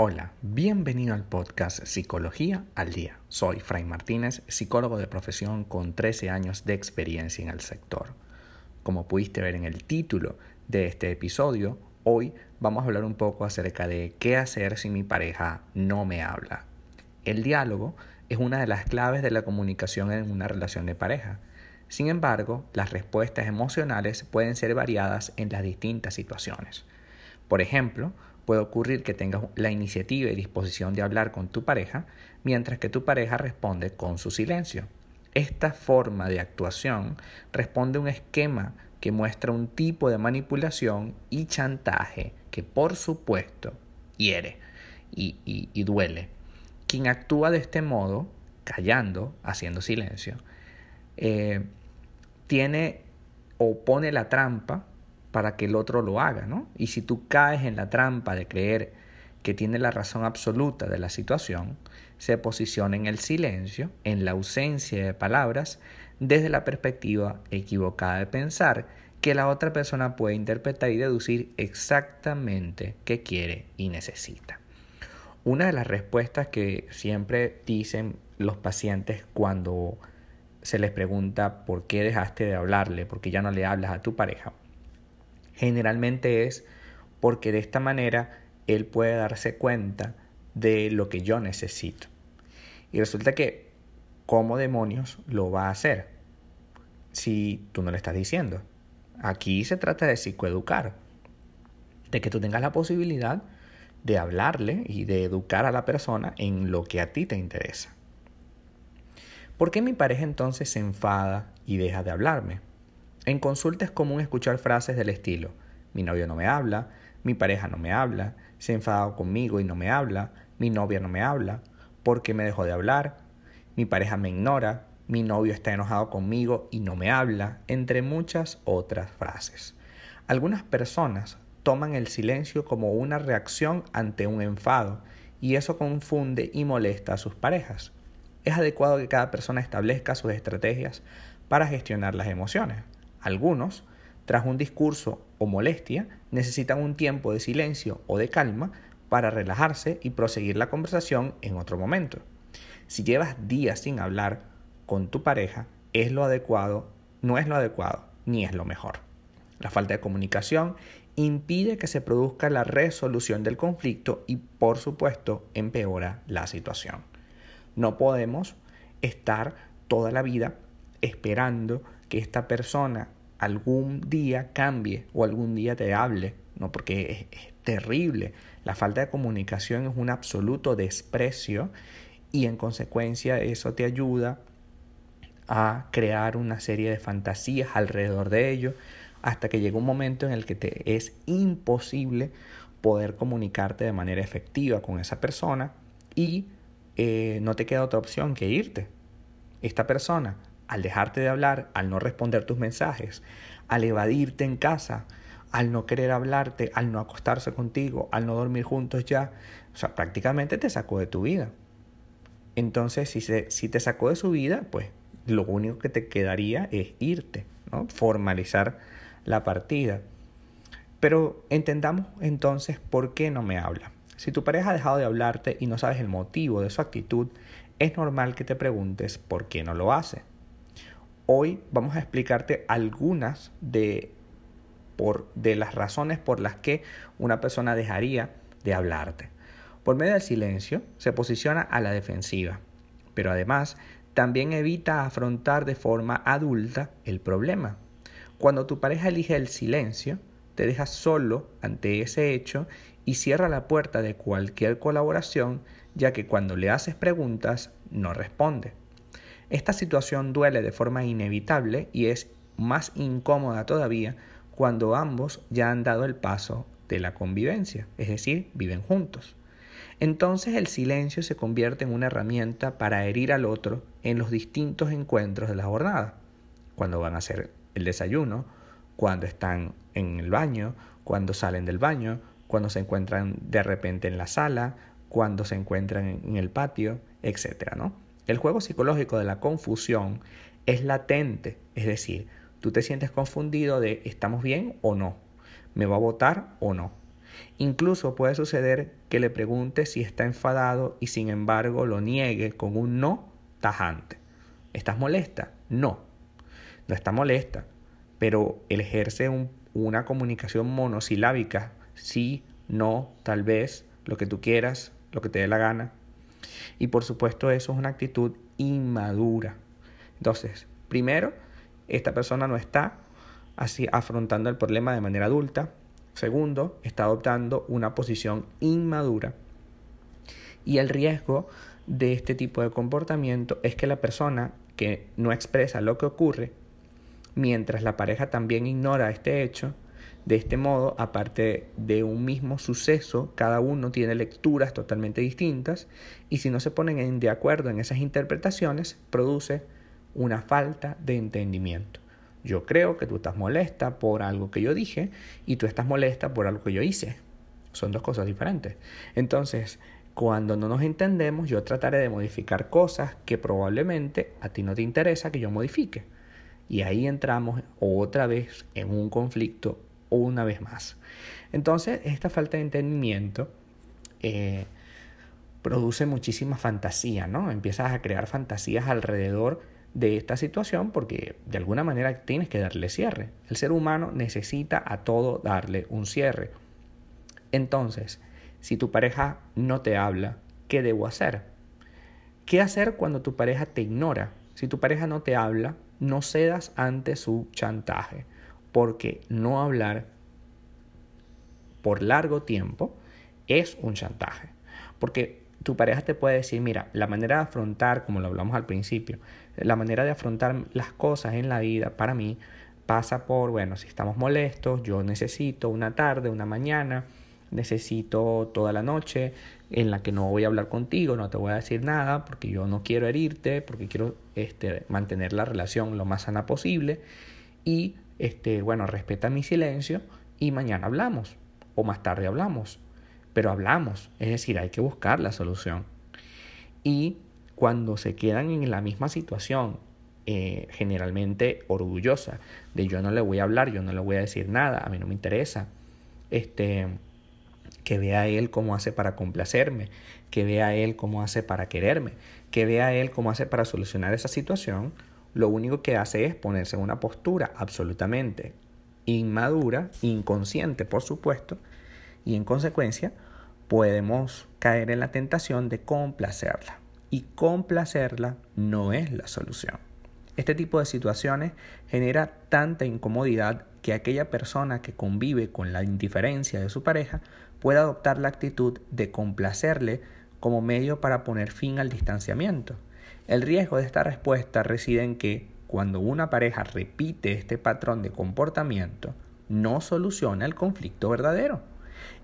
Hola, bienvenido al podcast Psicología al Día. Soy Fray Martínez, psicólogo de profesión con 13 años de experiencia en el sector. Como pudiste ver en el título de este episodio, hoy vamos a hablar un poco acerca de qué hacer si mi pareja no me habla. El diálogo es una de las claves de la comunicación en una relación de pareja. Sin embargo, las respuestas emocionales pueden ser variadas en las distintas situaciones. Por ejemplo, puede ocurrir que tengas la iniciativa y disposición de hablar con tu pareja, mientras que tu pareja responde con su silencio. Esta forma de actuación responde a un esquema que muestra un tipo de manipulación y chantaje que por supuesto hiere y, duele. Quien actúa de este modo, callando, haciendo silencio, eh, tiene o pone la trampa para que el otro lo haga, ¿no? Y si tú caes en la trampa de creer que tiene la razón absoluta de la situación, se posiciona en el silencio, en la ausencia de palabras, desde la perspectiva equivocada de pensar que la otra persona puede interpretar y deducir exactamente qué quiere y necesita. Una de las respuestas que siempre dicen los pacientes cuando se les pregunta por qué dejaste de hablarle, por qué ya no le hablas a tu pareja, generalmente es porque de esta manera él puede darse cuenta de lo que yo necesito. Y resulta que, ¿cómo demonios lo va a hacer? Si tú no le estás diciendo. Aquí se trata de psicoeducar, de que tú tengas la posibilidad de hablarle y de educar a la persona en lo que a ti te interesa. ¿Por qué mi pareja entonces se enfada y deja de hablarme? En consulta es común escuchar frases del estilo, mi novio no me habla, mi pareja no me habla, se ha enfadado conmigo y no me habla, mi novia no me habla, porque me dejó de hablar, mi pareja me ignora, mi novio está enojado conmigo y no me habla, entre muchas otras frases. Algunas personas toman el silencio como una reacción ante un enfado y eso confunde y molesta a sus parejas. Es adecuado que cada persona establezca sus estrategias para gestionar las emociones. Algunos, tras un discurso o molestia, necesitan un tiempo de silencio o de calma para relajarse y proseguir la conversación en otro momento. Si llevas días sin hablar con tu pareja, es lo adecuado, no es lo adecuado, ni es lo mejor. La falta de comunicación impide que se produzca la resolución del conflicto y, por supuesto, empeora la situación. No podemos estar toda la vida esperando que esta persona algún día cambie o algún día te hable, ¿no? porque es, terrible. La falta de comunicación es un absoluto desprecio y en consecuencia eso te ayuda a crear una serie de fantasías alrededor de ello hasta que llega un momento en el que te es imposible poder comunicarte de manera efectiva con esa persona y eh, no te queda otra opción que irte. Esta persona al dejarte de hablar, al no responder tus mensajes, al evadirte en casa, al no querer hablarte, al no acostarse contigo, al no dormir juntos ya, o sea, prácticamente te sacó de tu vida. Entonces, si, si te sacó de su vida, pues lo único que te quedaría es irte, ¿no? formalizar la partida. Pero entendamos entonces por qué no me habla. Si tu pareja ha dejado de hablarte y no sabes el motivo de su actitud, es normal que te preguntes por qué no lo hace. Hoy vamos a explicarte algunas de, por, de las razones por las que una persona dejaría de hablarte. Por medio del silencio se posiciona a la defensiva, pero además también evita afrontar de forma adulta el problema. Cuando tu pareja elige el silencio, te deja solo ante ese hecho y cierra la puerta de cualquier colaboración, ya que cuando le haces preguntas no responde. Esta situación duele de forma inevitable y es más incómoda todavía cuando ambos ya han dado el paso de la convivencia, es decir, viven juntos. Entonces el silencio se convierte en una herramienta para herir al otro en los distintos encuentros de la jornada, cuando van a hacer el desayuno, cuando están en el baño, cuando salen del baño, cuando se encuentran de repente en la sala, cuando se encuentran en el patio, etc. ¿no? El juego psicológico de la confusión es latente, es decir, tú te sientes confundido de estamos bien o no, me va a votar o no. Incluso puede suceder que le pregunte si está enfadado y sin embargo lo niegue con un no tajante. ¿Estás molesta? No. No está molesta, pero él ejerce una comunicación monosilábica. Sí, no, tal vez, lo que tú quieras, lo que te dé la gana. Y por supuesto eso es una actitud inmadura. Entonces, primero, esta persona no está así afrontando el problema de manera adulta. Segundo, está adoptando una posición inmadura. Y el riesgo de este tipo de comportamiento es que la persona que no expresa lo que ocurre, mientras la pareja también ignora este hecho, de este modo, aparte de un mismo suceso, cada uno tiene lecturas totalmente distintas y si no se ponen de acuerdo en esas interpretaciones, produce una falta de entendimiento. Yo creo que tú estás molesta por algo que yo dije y tú estás molesta por algo que yo hice. Son dos cosas diferentes. Entonces, cuando no nos entendemos, yo trataré de modificar cosas que probablemente a ti no te interesa que yo modifique. Y ahí entramos otra vez en un conflicto una vez más. Entonces, esta falta de entendimiento eh, produce muchísima fantasía, ¿no? Empiezas a crear fantasías alrededor de esta situación porque de alguna manera tienes que darle cierre. El ser humano necesita a todo darle un cierre. Entonces, si tu pareja no te habla, ¿qué debo hacer? ¿Qué hacer cuando tu pareja te ignora? Si tu pareja no te habla, no cedas ante su chantaje, porque no hablar por largo tiempo es un chantaje. Porque tu pareja te puede decir, mira, la manera de afrontar, como lo hablamos al principio, la manera de afrontar las cosas en la vida para mí pasa por, bueno, si estamos molestos, yo necesito una tarde, una mañana, necesito toda la noche en la que no voy a hablar contigo, no te voy a decir nada porque yo no quiero herirte, porque quiero este, mantener la relación lo más sana posible y este, bueno, respeta mi silencio y mañana hablamos o más tarde hablamos pero hablamos, es decir, hay que buscar la solución. Y cuando se quedan en la misma situación, eh, generalmente orgullosa, de yo no le voy a hablar, yo no le voy a decir nada, a mí no me interesa, este, que vea él cómo hace para complacerme, que vea él cómo hace para quererme, que vea él cómo hace para solucionar esa situación, lo único que hace es ponerse en una postura absolutamente inmadura, inconsciente por supuesto, y en consecuencia podemos caer en la tentación de complacerla. Y complacerla no es la solución. Este tipo de situaciones genera tanta incomodidad que aquella persona que convive con la indiferencia de su pareja puede adoptar la actitud de complacerle como medio para poner fin al distanciamiento. El riesgo de esta respuesta reside en que cuando una pareja repite este patrón de comportamiento, no soluciona el conflicto verdadero.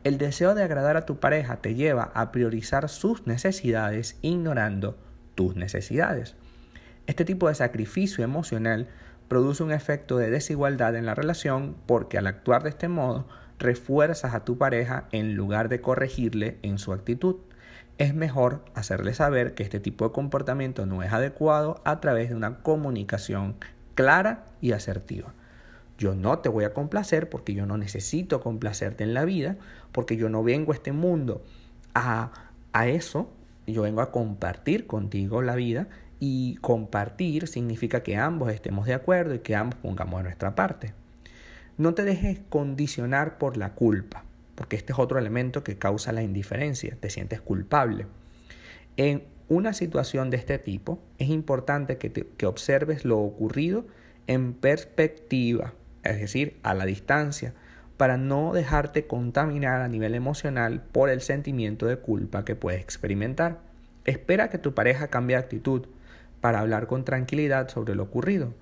El deseo de agradar a tu pareja te lleva a priorizar sus necesidades ignorando tus necesidades. Este tipo de sacrificio emocional produce un efecto de desigualdad en la relación porque al actuar de este modo refuerzas a tu pareja en lugar de corregirle en su actitud. Es mejor hacerle saber que este tipo de comportamiento no es adecuado a través de una comunicación clara y asertiva. Yo no te voy a complacer porque yo no necesito complacerte en la vida, porque yo no vengo a este mundo a, a eso, yo vengo a compartir contigo la vida y compartir significa que ambos estemos de acuerdo y que ambos pongamos de nuestra parte. No te dejes condicionar por la culpa, porque este es otro elemento que causa la indiferencia, te sientes culpable. En una situación de este tipo es importante que, que observes lo ocurrido en perspectiva, es decir, a la distancia, para no dejarte contaminar a nivel emocional por el sentimiento de culpa que puedes experimentar. Espera que tu pareja cambie de actitud para hablar con tranquilidad sobre lo ocurrido.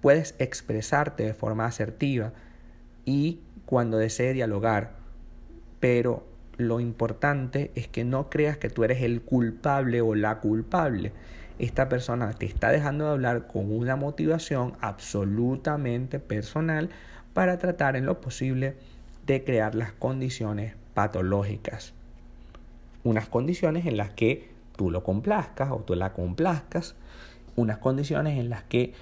Puedes expresarte de forma asertiva y cuando desee dialogar, pero lo importante es que no creas que tú eres el culpable o la culpable, esta persona te está dejando de hablar con una motivación absolutamente personal para tratar en lo posible de crear las condiciones patológicas. Unas condiciones en las que tú lo complazcas o tú la complazcas, unas condiciones en las que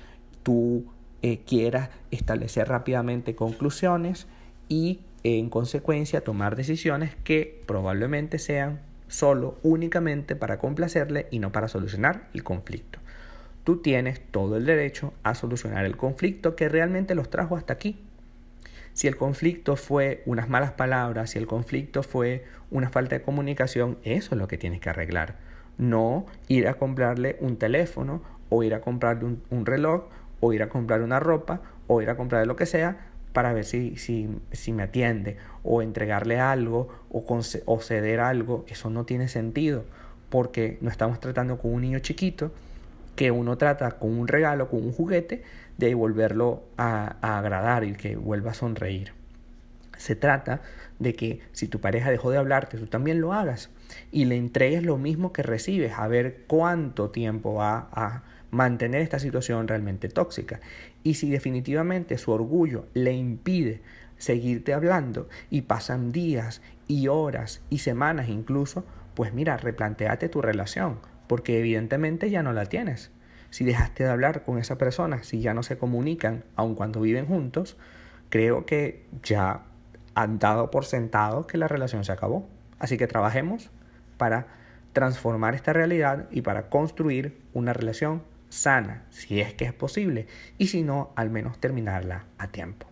tú eh, quieras establecer rápidamente conclusiones y en consecuencia tomar decisiones que probablemente sean solo, únicamente para complacerle y no para solucionar el conflicto. Tú tienes todo el derecho a solucionar el conflicto que realmente los trajo hasta aquí. Si el conflicto fue unas malas palabras, si el conflicto fue una falta de comunicación, eso es lo que tienes que arreglar. No ir a comprarle un teléfono o ir a comprarle un, reloj o ir a comprar una ropa o ir a comprarle lo que sea para ver si, si, me atiende o entregarle algo o, o ceder algo. Eso no tiene sentido porque no estamos tratando con un niño chiquito que uno trata con un regalo, con un juguete, de volverlo a, a, agradar y que vuelva a sonreír. Se trata de que si tu pareja dejó de hablarte, tú también lo hagas y le entregues lo mismo que recibes, a ver cuánto tiempo va a mantener esta situación realmente tóxica. Y si definitivamente su orgullo le impide seguirte hablando y pasan días y horas y semanas incluso, pues mira, replanteate tu relación, porque evidentemente ya no la tienes. Si dejaste de hablar con esa persona, si ya no se comunican, aun cuando viven juntos, creo que ya han dado por sentado que la relación se acabó. Así que trabajemos para transformar esta realidad y para construir una relación sana, si es que es posible, y si no, al menos terminarla a tiempo.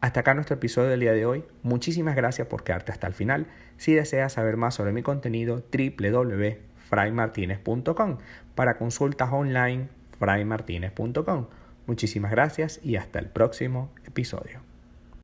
Hasta acá nuestro episodio del día de hoy. Muchísimas gracias por quedarte hasta el final. Si deseas saber más sobre mi contenido, www.fraymartinez.com. Para consultas online, fraymartinez.com. Muchísimas gracias y hasta el próximo episodio.